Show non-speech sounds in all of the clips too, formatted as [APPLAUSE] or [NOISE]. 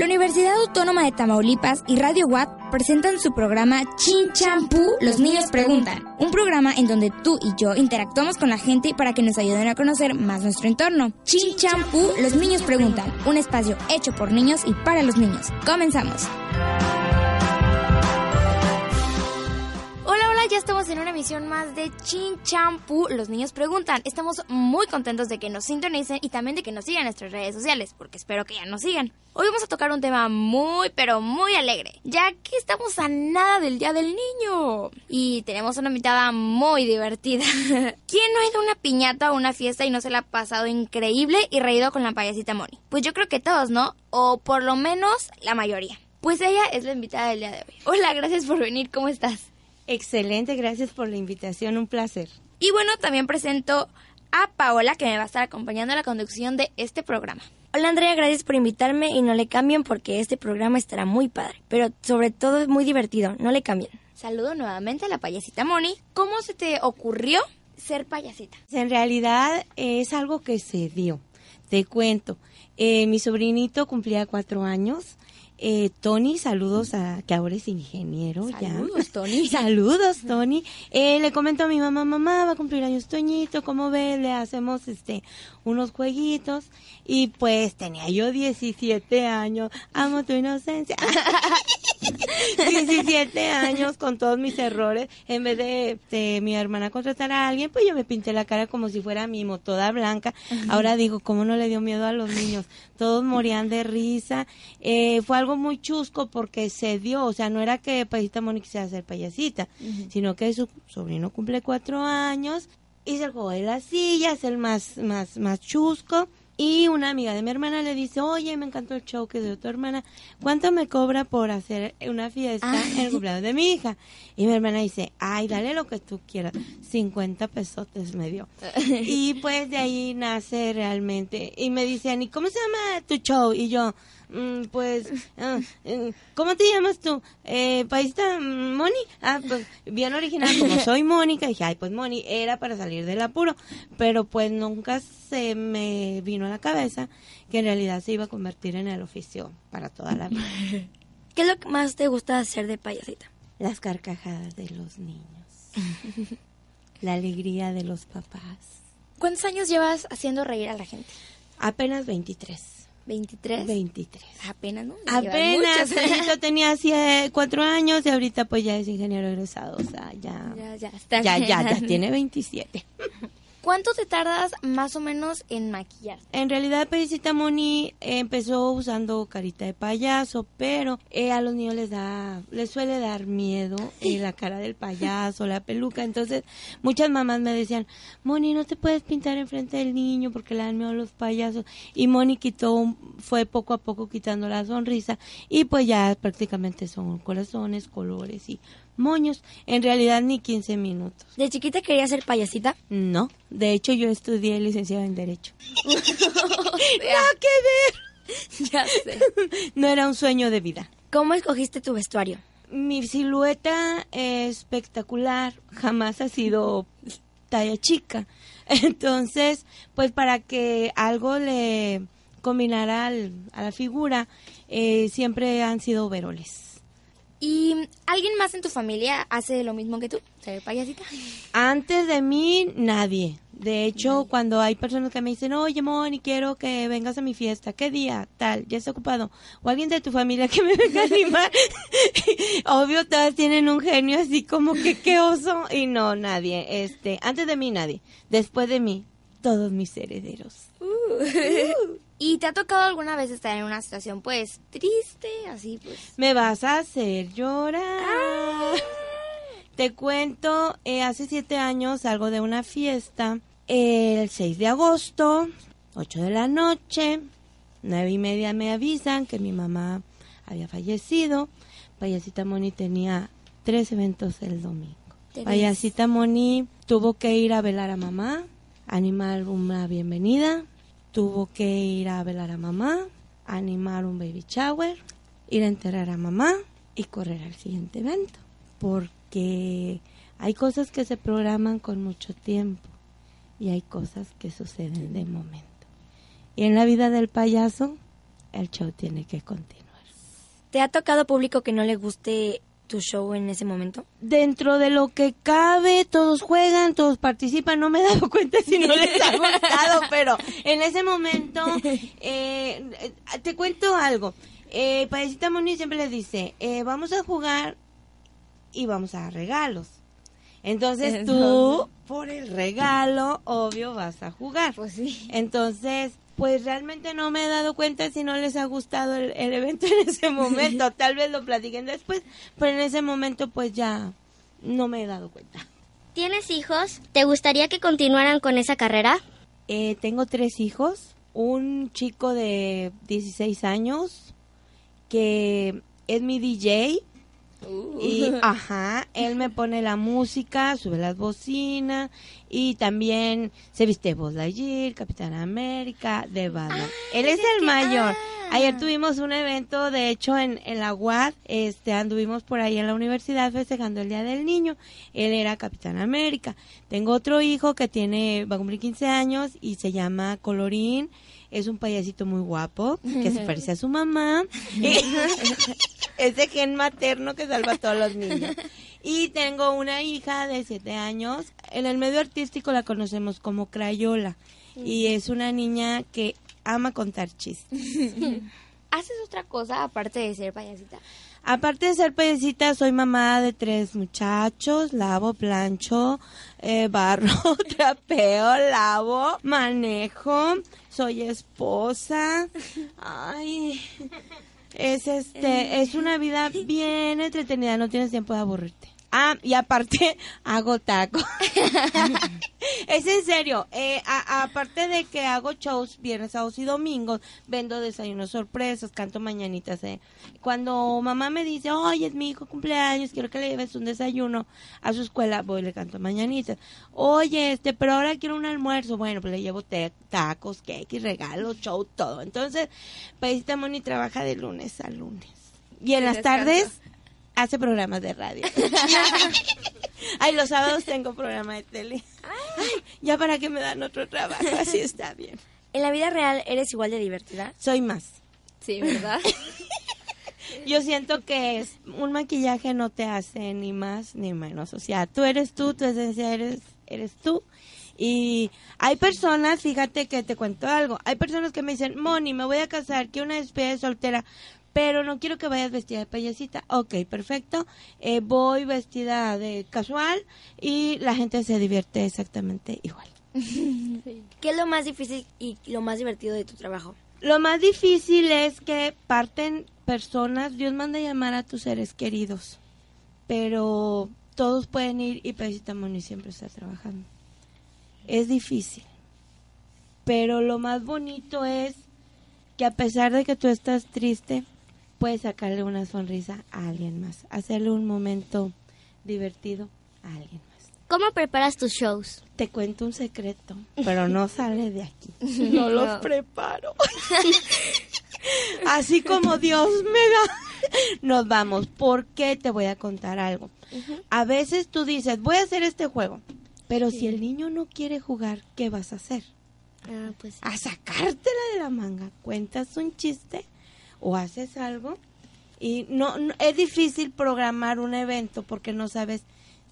La Universidad Autónoma de Tamaulipas y Radio WAP presentan su programa Chin Champú, los niños preguntan. Un programa en donde tú y yo interactuamos con la gente para que nos ayuden a conocer más nuestro entorno. Chin Champú, los niños preguntan. Un espacio hecho por niños y para los niños. Comenzamos. Ya estamos en una emisión más de Chin Champú. Los niños preguntan. Estamos muy contentos de que nos sintonicen y también de que nos sigan en nuestras redes sociales, porque espero que ya nos sigan. Hoy vamos a tocar un tema muy, pero muy alegre, ya que estamos a nada del Día del Niño. Y tenemos una invitada muy divertida. [LAUGHS] ¿Quién no ha ido a una piñata o una fiesta y no se la ha pasado increíble y reído con la payasita Moni? Pues yo creo que todos, ¿no? O por lo menos la mayoría. Pues ella es la invitada del día de hoy. Hola, gracias por venir. ¿Cómo estás? Excelente, gracias por la invitación, un placer. Y bueno, también presento a Paola que me va a estar acompañando en la conducción de este programa. Hola Andrea, gracias por invitarme y no le cambien porque este programa estará muy padre, pero sobre todo es muy divertido, no le cambien. Saludo nuevamente a la payasita Moni. ¿Cómo se te ocurrió ser payasita? En realidad es algo que se dio. Te cuento, eh, mi sobrinito cumplía cuatro años eh, Tony, saludos a que ahora es ingeniero saludos, Tony. [LAUGHS] saludos, Tony. Eh, le comento a mi mamá, mamá, va a cumplir años Toñito, ¿cómo ve? Le hacemos este unos jueguitos y pues tenía yo 17 años, amo tu inocencia. [LAUGHS] 17 años con todos mis errores, en vez de, mi hermana contratar a alguien, pues yo me pinté la cara como si fuera mimo, toda blanca. Ahora digo, ¿cómo no le dio miedo a los niños? Todos morían de risa. Eh, fue algo muy chusco porque se dio, o sea, no era que Payasita Mónica quisiera ser payasita, sino que su sobrino cumple cuatro años y se juego de las sillas, el más, más, más chusco. Y una amiga de mi hermana le dice, oye, me encantó el show que dio tu hermana, ¿cuánto me cobra por hacer una fiesta en el cumpleaños de mi hija? Y mi hermana dice, ay, dale lo que tú quieras, 50 pesotes me dio. [LAUGHS] y pues de ahí nace realmente, y me dicen, ¿y cómo se llama tu show? Y yo, Mm, pues, ah, eh, ¿cómo te llamas tú? Eh, ¿Paísta Moni? Ah, pues, bien original, como soy Mónica, dije, ay, pues Moni, era para salir del apuro, pero pues nunca se me vino a la cabeza que en realidad se iba a convertir en el oficio para toda la vida. [LAUGHS] ¿Qué es lo que más te gusta hacer de payasita? Las carcajadas de los niños, [LAUGHS] la alegría de los papás. ¿Cuántos años llevas haciendo reír a la gente? Apenas 23. 23. 23. Apenas, ¿no? Apenas. Yo [LAUGHS] tenía hace cuatro años y ahorita pues ya es ingeniero egresado. O sea, ya. Ya, ya está. Ya, ya, ya tiene 27. ¿Cuánto te tardas más o menos en maquillar? En realidad, Perisita Moni empezó usando carita de payaso, pero eh, a los niños les da, les suele dar miedo eh, la cara del payaso, la peluca. Entonces, muchas mamás me decían, Moni, no te puedes pintar enfrente del niño porque le dan miedo a los payasos. Y Moni quitó, fue poco a poco quitando la sonrisa y pues ya prácticamente son corazones, colores y moños. En realidad ni 15 minutos. ¿De chiquita quería ser payasita? No, de hecho yo estudié licenciada en Derecho. [LAUGHS] Nada que ver. [LAUGHS] Ya sé. no era un sueño de vida. ¿Cómo escogiste tu vestuario? Mi silueta es espectacular, jamás ha sido talla chica. Entonces, pues para que algo le combinara a la figura, eh, siempre han sido veroles. ¿Y alguien más en tu familia hace lo mismo que tú? ¿Ser payasita? Antes de mí, nadie. De hecho, cuando hay personas que me dicen, oye, Moni, quiero que vengas a mi fiesta, ¿qué día? Tal, ya está ocupado. O alguien de tu familia que me [LAUGHS] venga a animar. [LAUGHS] Obvio, todas tienen un genio así como que qué oso. Y no, nadie. Este, antes de mí, nadie. Después de mí, todos mis herederos. Uh. Uh. ¿Y te ha tocado alguna vez estar en una situación, pues, triste, así, pues? Me vas a hacer llorar. Ah. Te cuento, eh, hace siete años salgo de una fiesta, el 6 de agosto, 8 de la noche, nueve y media me avisan que mi mamá había fallecido. Payasita Moni tenía tres eventos el domingo. Payasita Moni tuvo que ir a velar a mamá, animar una bienvenida, tuvo que ir a velar a mamá, animar un baby shower, ir a enterrar a mamá y correr al siguiente evento. Porque hay cosas que se programan con mucho tiempo y hay cosas que suceden de momento. Y en la vida del payaso, el show tiene que continuar. ¿Te ha tocado público que no le guste tu show en ese momento? Dentro de lo que cabe, todos juegan, todos participan. No me he dado cuenta si no les ha gustado, [LAUGHS] pero en ese momento, eh, te cuento algo. Eh, Payasita Moni siempre les dice, eh, vamos a jugar y vamos a dar regalos. Entonces [LAUGHS] tú, por el regalo, obvio, vas a jugar. Pues sí. Entonces, pues realmente no me he dado cuenta si no les ha gustado el, el evento en ese [LAUGHS] momento. Tal vez lo platiquen después, pero en ese momento pues ya no me he dado cuenta. ¿Tienes hijos? ¿Te gustaría que continuaran con esa carrera? Eh, tengo tres hijos, un chico de 16 años que es mi DJ y [LAUGHS] ajá, él me pone la música, sube las bocinas y también se viste Buzz Lightyear, Capitán América, de Batman. él es el mayor. Ayer tuvimos un evento, de hecho, en, en la UAD, este, anduvimos por ahí en la universidad festejando el Día del Niño. Él era Capitán América. Tengo otro hijo que tiene, va a cumplir 15 años y se llama Colorín. Es un payasito muy guapo, que se [LAUGHS] parece a su mamá. [LAUGHS] Ese gen materno que salva a todos los niños. Y tengo una hija de 7 años. En el medio artístico la conocemos como Crayola. Y es una niña que ama contar chistes. [LAUGHS] ¿Haces otra cosa aparte de ser payasita? Aparte de ser payasita, soy mamá de tres muchachos, lavo, plancho, eh, barro, [LAUGHS] trapeo, lavo, manejo, soy esposa. Ay, es este, es una vida bien entretenida, no tienes tiempo de aburrirte. Ah, y aparte [LAUGHS] hago taco. [LAUGHS] es en serio. Eh, a- aparte de que hago shows viernes, sábados y domingos, vendo desayunos sorpresas, canto mañanitas. Eh. Cuando mamá me dice, oye, es mi hijo cumpleaños, quiero que le lleves un desayuno a su escuela, voy y le canto mañanitas. Oye, este, pero ahora quiero un almuerzo. Bueno, pues le llevo te- tacos, cake, regalos, show, todo. Entonces, Paisita Moni trabaja de lunes a lunes. Y en las descansa. tardes hace programas de radio. [LAUGHS] Ay, los sábados tengo programa de tele. Ay, ya para que me dan otro trabajo, así está bien. ¿En la vida real eres igual de divertida? Soy más. Sí, ¿verdad? [LAUGHS] Yo siento que es, un maquillaje no te hace ni más ni menos. O sea, tú eres tú, tu esencia eres, eres tú. Y hay personas, fíjate que te cuento algo, hay personas que me dicen, Moni, me voy a casar, quiero una despedida de soltera, pero no quiero que vayas vestida de payasita. Ok, perfecto. Eh, voy vestida de casual y la gente se divierte exactamente igual. [LAUGHS] ¿Qué es lo más difícil y lo más divertido de tu trabajo? Lo más difícil es que parten personas, Dios manda llamar a tus seres queridos, pero todos pueden ir y Payasita Moni siempre está trabajando. Es difícil, pero lo más bonito es que a pesar de que tú estás triste, puedes sacarle una sonrisa a alguien más, hacerle un momento divertido a alguien más. ¿Cómo preparas tus shows? Te cuento un secreto, pero no [LAUGHS] sale de aquí. No los preparo. [LAUGHS] Así como Dios me da. Nos vamos. ¿Por qué? Te voy a contar algo. A veces tú dices, voy a hacer este juego. Pero si el niño no quiere jugar, ¿qué vas a hacer? Ah, pues A sacártela de la manga. Cuentas un chiste o haces algo. Y no, no- es difícil programar un evento porque no sabes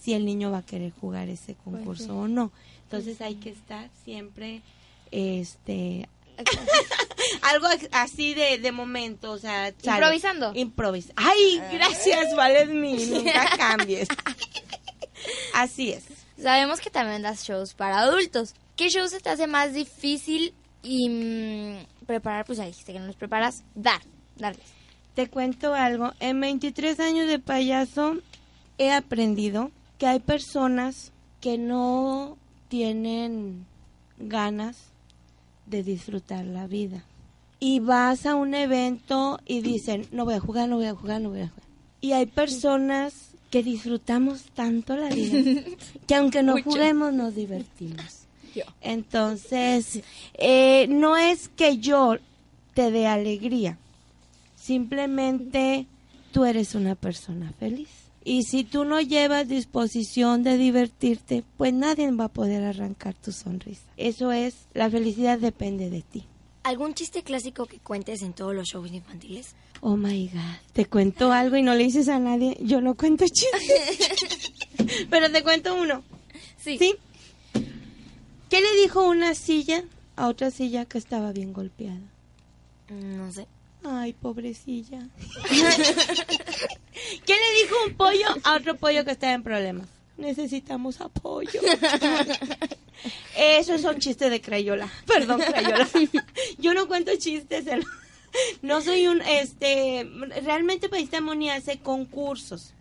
si el niño va a querer jugar ese concurso o no. Entonces hay que estar siempre este [LAUGHS] algo así de, de momento, o sea, sale. Improvisando. Improvisa. Ay, gracias, vales mí, [LAUGHS] nunca cambies. Así es. Sabemos que también das shows para adultos. ¿Qué show se te hace más difícil y mm, preparar? Pues ya dijiste que no los preparas. Dar, darles. Te cuento algo. En 23 años de payaso he aprendido que hay personas que no tienen ganas de disfrutar la vida. Y vas a un evento y dicen, no voy a jugar, no voy a jugar, no voy a jugar. Y hay personas que disfrutamos tanto la vida [LAUGHS] que aunque no juguemos nos divertimos. Entonces, eh, no es que yo te dé alegría, simplemente tú eres una persona feliz. Y si tú no llevas disposición de divertirte, pues nadie va a poder arrancar tu sonrisa. Eso es, la felicidad depende de ti. ¿Algún chiste clásico que cuentes en todos los shows infantiles? Oh my God. Te cuento algo y no le dices a nadie. Yo no cuento chistes. [LAUGHS] [LAUGHS] Pero te cuento uno. Sí. ¿Sí? ¿Qué le dijo una silla a otra silla que estaba bien golpeada? No sé. Ay, pobrecilla. [LAUGHS] ¿Qué le dijo un pollo a otro pollo que estaba en problemas? Necesitamos apoyo. Esos son chistes de Crayola. Perdón, Crayola. Yo no cuento chistes. No soy un, este, realmente Paisita Moni hace concursos.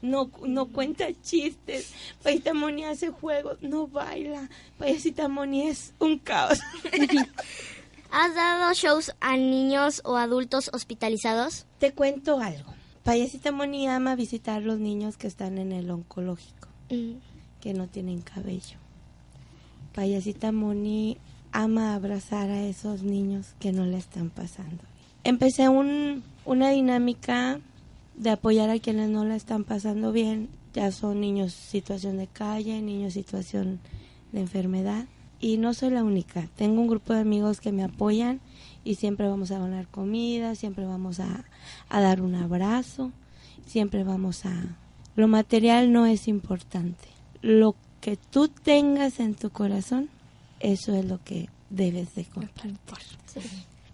No, no cuenta chistes. Paisita Moni hace juegos. No baila. Paisita Moni es un caos. [LAUGHS] ¿Has dado shows a niños o adultos hospitalizados? Te cuento algo. Payasita Moni ama visitar los niños que están en el oncológico, que no tienen cabello. Payasita Moni ama abrazar a esos niños que no le están pasando. Empecé un, una dinámica de apoyar a quienes no la están pasando bien. Ya son niños situación de calle, niños situación de enfermedad. Y no soy la única. Tengo un grupo de amigos que me apoyan y siempre vamos a donar comida, siempre vamos a, a dar un abrazo, siempre vamos a... Lo material no es importante. Lo que tú tengas en tu corazón, eso es lo que debes de compartir.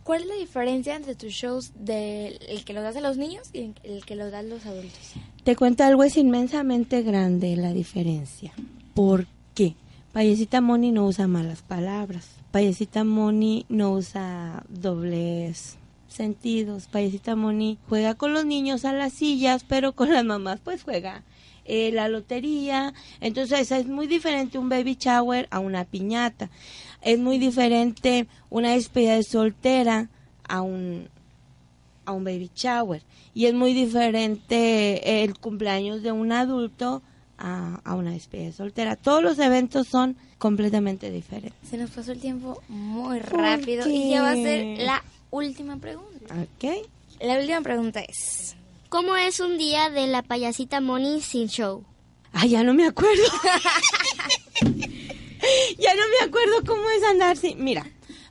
¿Cuál es la diferencia entre tus shows del el que los das a los niños y el que los das a los adultos? Te cuento algo, es inmensamente grande la diferencia. ¿Por qué? Payasita Moni no usa malas palabras. Payasita Moni no usa dobles sentidos. Payasita Moni juega con los niños a las sillas, pero con las mamás pues juega eh, la lotería. Entonces es muy diferente un baby shower a una piñata. Es muy diferente una despedida de soltera a un a un baby shower y es muy diferente el cumpleaños de un adulto a, a una despedida de soltera. Todos los eventos son completamente diferentes. Se nos pasó el tiempo muy rápido y ya va a ser la última pregunta. ¿Ok? La última pregunta es... ¿Cómo es un día de la payasita Moni sin show? Ay, ya no me acuerdo. [LAUGHS] ya no me acuerdo cómo es andar sin... Mira,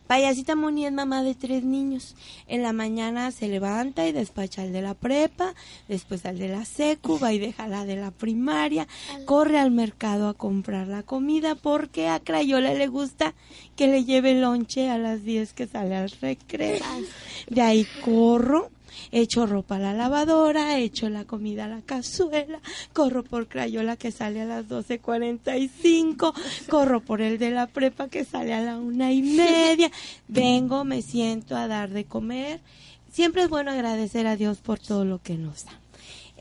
Payasita Moni es mamá de tres niños. En la mañana se levanta y despacha al de la prepa, después al de la secu, va y deja la de la primaria, corre al mercado a comprar la comida porque a Crayola le gusta que le lleve lonche a las 10 que sale al recreo. De ahí corro, echo ropa a la lavadora, echo la comida a la cazuela, corro por Crayola que sale a las 12.45, corro por el de la prepa que sale a la una y media, vengo, me siento a dar de comer. Siempre es bueno agradecer a Dios por todo lo que nos da.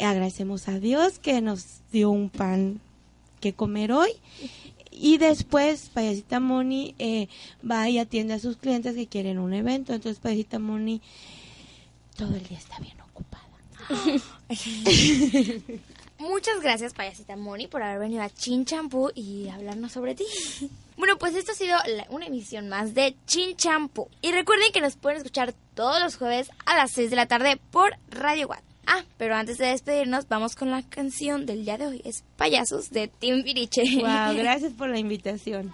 Agradecemos a Dios que nos dio un pan que comer hoy. Y después, Payasita Moni eh, va y atiende a sus clientes que quieren un evento. Entonces, Payasita Moni todo el día está bien ocupada. [LAUGHS] Muchas gracias, payasita Moni, por haber venido a Chin Champú y hablarnos sobre ti. Bueno, pues esto ha sido la- una emisión más de Chin Champú. Y recuerden que nos pueden escuchar todos los jueves a las 6 de la tarde por Radio Watt. Ah, pero antes de despedirnos, vamos con la canción del día de hoy. Es Payasos de Tim Viriche. Wow, [LAUGHS] gracias por la invitación.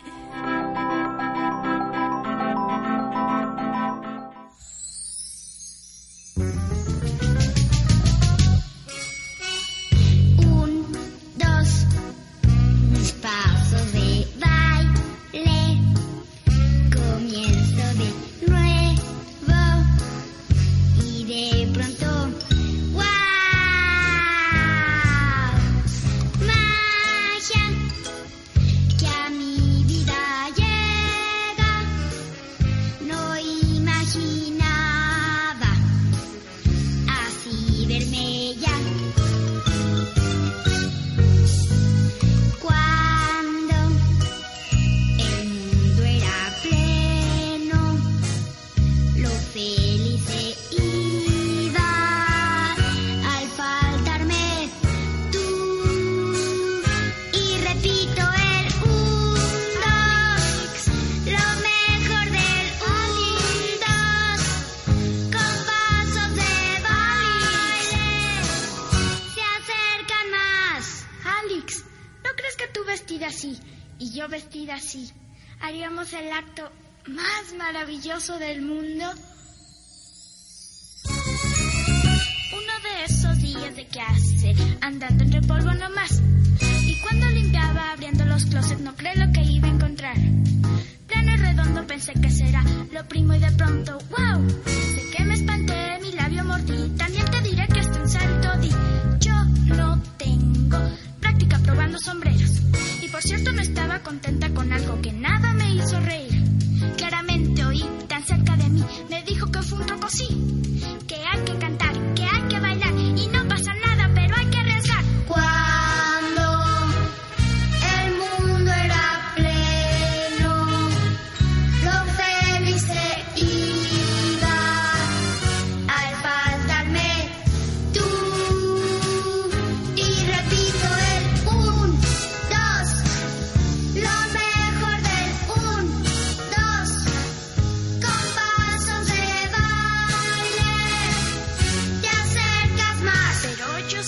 Y yo vestida así haríamos el acto más maravilloso del mundo? Uno de esos días de hace, andando entre polvo nomás. Y cuando limpiaba abriendo los closets, no creo lo que iba a encontrar. Plano y redondo pensé que será lo primo y de pronto, wow. De que me espanté, mi labio mordí. También te diré que hasta un salto di. Yo no tengo práctica probando sombreros. Por cierto no estaba contenta con algo que nada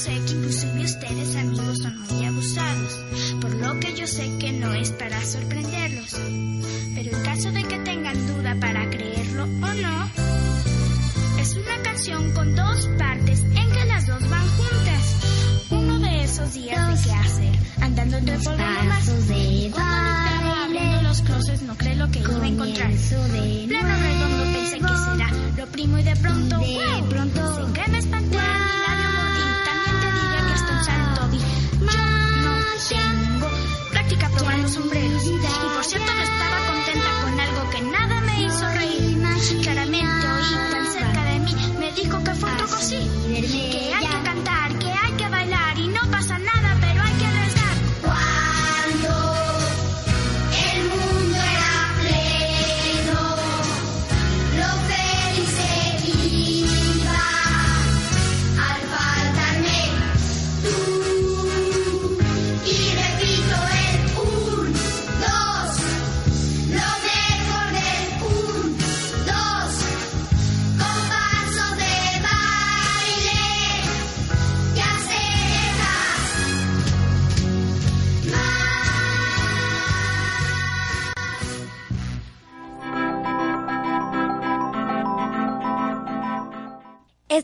sé que inclusive ustedes amigos son muy abusados, por lo que yo sé que no es para sorprenderlos. Pero en caso de que tengan duda para creerlo o no, es una canción con dos partes sombreros.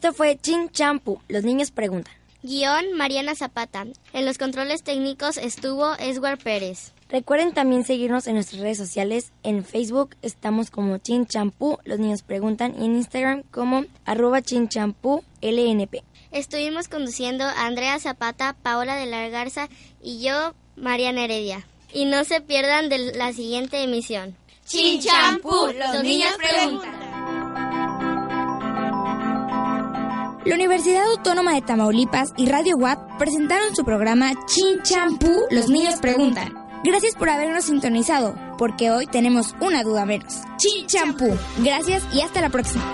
Esto fue Chin Champu. Los niños preguntan. Guión Mariana Zapata. En los controles técnicos estuvo Edward Pérez. Recuerden también seguirnos en nuestras redes sociales. En Facebook estamos como Chin Champú, los niños preguntan, y en Instagram como arroba Chin Champú LNP. Estuvimos conduciendo a Andrea Zapata, Paola de la Garza y yo, Mariana Heredia. Y no se pierdan de la siguiente emisión. Chin Champú, los niños preguntan. La Universidad Autónoma de Tamaulipas y Radio WAP presentaron su programa Chin Champú, los niños preguntan. Gracias por habernos sintonizado, porque hoy tenemos una duda menos. Chin Champú. Gracias y hasta la próxima.